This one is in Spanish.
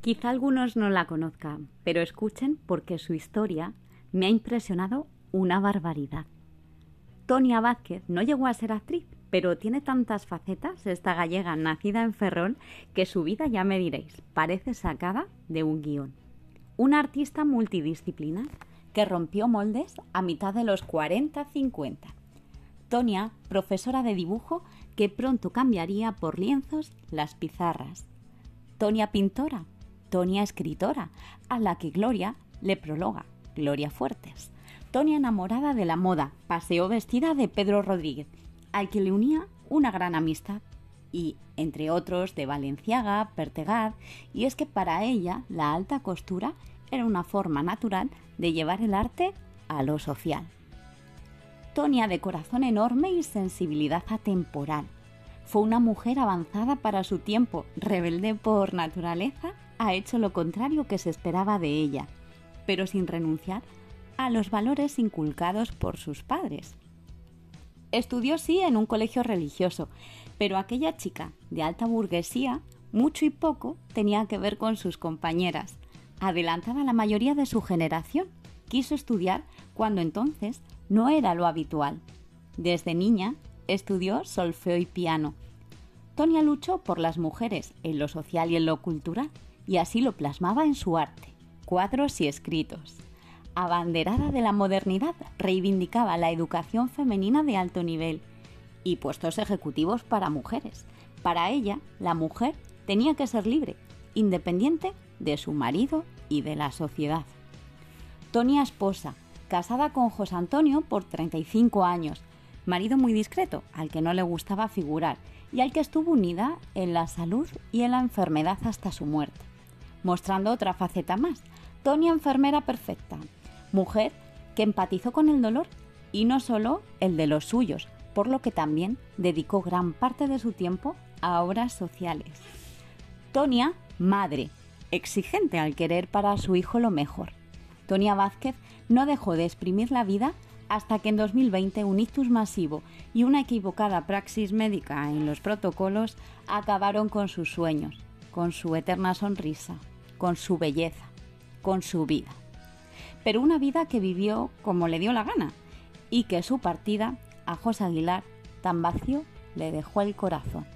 Quizá algunos no la conozcan, pero escuchen porque su historia me ha impresionado una barbaridad. Tonia Vázquez no llegó a ser actriz, pero tiene tantas facetas esta gallega nacida en Ferrol que su vida ya me diréis, parece sacada de un guion. Una artista multidisciplinar que rompió moldes a mitad de los 40-50. Tonia, profesora de dibujo que pronto cambiaría por lienzos las pizarras. Tonia pintora, Tonia escritora, a la que Gloria le prologa, Gloria Fuertes. Tonia enamorada de la moda, paseó vestida de Pedro Rodríguez, al que le unía una gran amistad, y entre otros de Valenciaga, Pertegad, y es que para ella la alta costura era una forma natural de llevar el arte a lo social. Tonia, de corazón enorme y sensibilidad atemporal, fue una mujer avanzada para su tiempo, rebelde por naturaleza, ha hecho lo contrario que se esperaba de ella, pero sin renunciar a los valores inculcados por sus padres. Estudió sí en un colegio religioso, pero aquella chica de alta burguesía, mucho y poco, tenía que ver con sus compañeras. Adelantada la mayoría de su generación, quiso estudiar cuando entonces no era lo habitual. Desde niña estudió solfeo y piano. Tonia luchó por las mujeres en lo social y en lo cultural, y así lo plasmaba en su arte, cuadros y escritos. Abanderada de la modernidad, reivindicaba la educación femenina de alto nivel y puestos ejecutivos para mujeres. Para ella, la mujer tenía que ser libre, independiente de su marido y de la sociedad. Tonia esposa, casada con José Antonio por 35 años, marido muy discreto, al que no le gustaba figurar y al que estuvo unida en la salud y en la enfermedad hasta su muerte, mostrando otra faceta más. Tonia enfermera perfecta, mujer que empatizó con el dolor y no solo el de los suyos, por lo que también dedicó gran parte de su tiempo a obras sociales. Tonia, madre, exigente al querer para su hijo lo mejor. Tonia Vázquez no dejó de exprimir la vida hasta que en 2020 un ictus masivo y una equivocada praxis médica en los protocolos acabaron con sus sueños, con su eterna sonrisa, con su belleza, con su vida. Pero una vida que vivió como le dio la gana y que su partida a José Aguilar tan vacío le dejó el corazón.